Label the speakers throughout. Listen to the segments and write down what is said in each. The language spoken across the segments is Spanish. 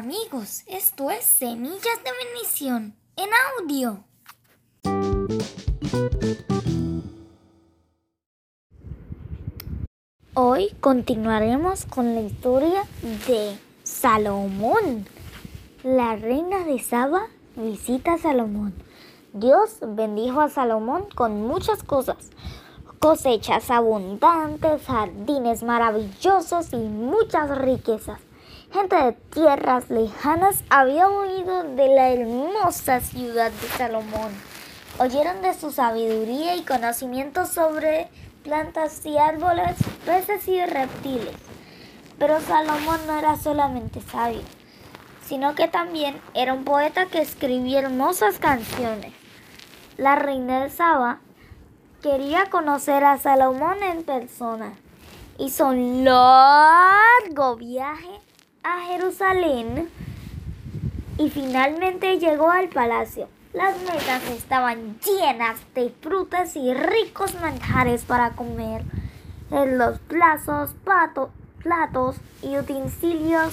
Speaker 1: amigos, esto es Semillas de Bendición en audio. Hoy continuaremos con la historia de Salomón. La reina de Saba visita a Salomón. Dios bendijo a Salomón con muchas cosas. Cosechas abundantes, jardines maravillosos y muchas riquezas. Gente de tierras lejanas había oído de la hermosa ciudad de Salomón. Oyeron de su sabiduría y conocimiento sobre plantas y árboles, peces y reptiles. Pero Salomón no era solamente sabio, sino que también era un poeta que escribía hermosas canciones. La reina de Saba quería conocer a Salomón en persona. Hizo un largo viaje a Jerusalén y finalmente llegó al palacio. Las mesas estaban llenas de frutas y ricos manjares para comer. En los plazos, platos y utensilios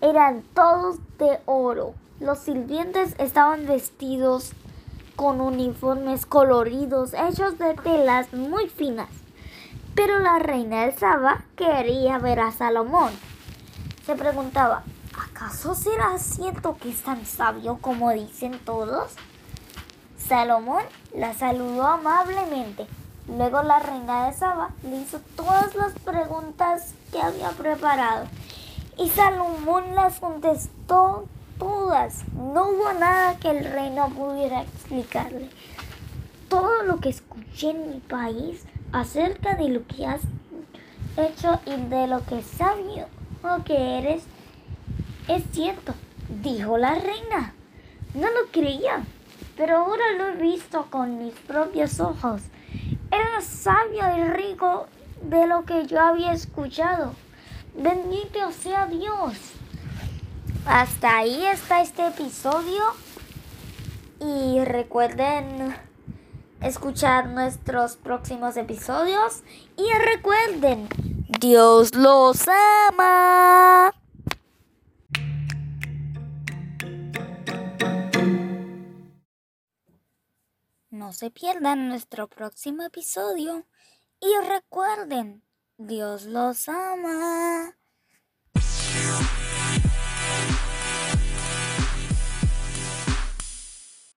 Speaker 1: eran todos de oro. Los sirvientes estaban vestidos con uniformes coloridos hechos de telas muy finas. Pero la reina de Saba quería ver a Salomón se preguntaba, ¿acaso será cierto que es tan sabio como dicen todos? Salomón la saludó amablemente. Luego la reina de Saba le hizo todas las preguntas que había preparado. Y Salomón las contestó todas. No hubo nada que el rey no pudiera explicarle. Todo lo que escuché en mi país acerca de lo que has hecho y de lo que sabio o que eres es cierto, dijo la reina. No lo creía, pero ahora lo he visto con mis propios ojos. Era sabio y rico de lo que yo había escuchado. Bendito sea Dios. Hasta ahí está este episodio. Y recuerden escuchar nuestros próximos episodios. Y recuerden, Dios los ama. No se pierdan nuestro próximo episodio y recuerden, Dios los ama.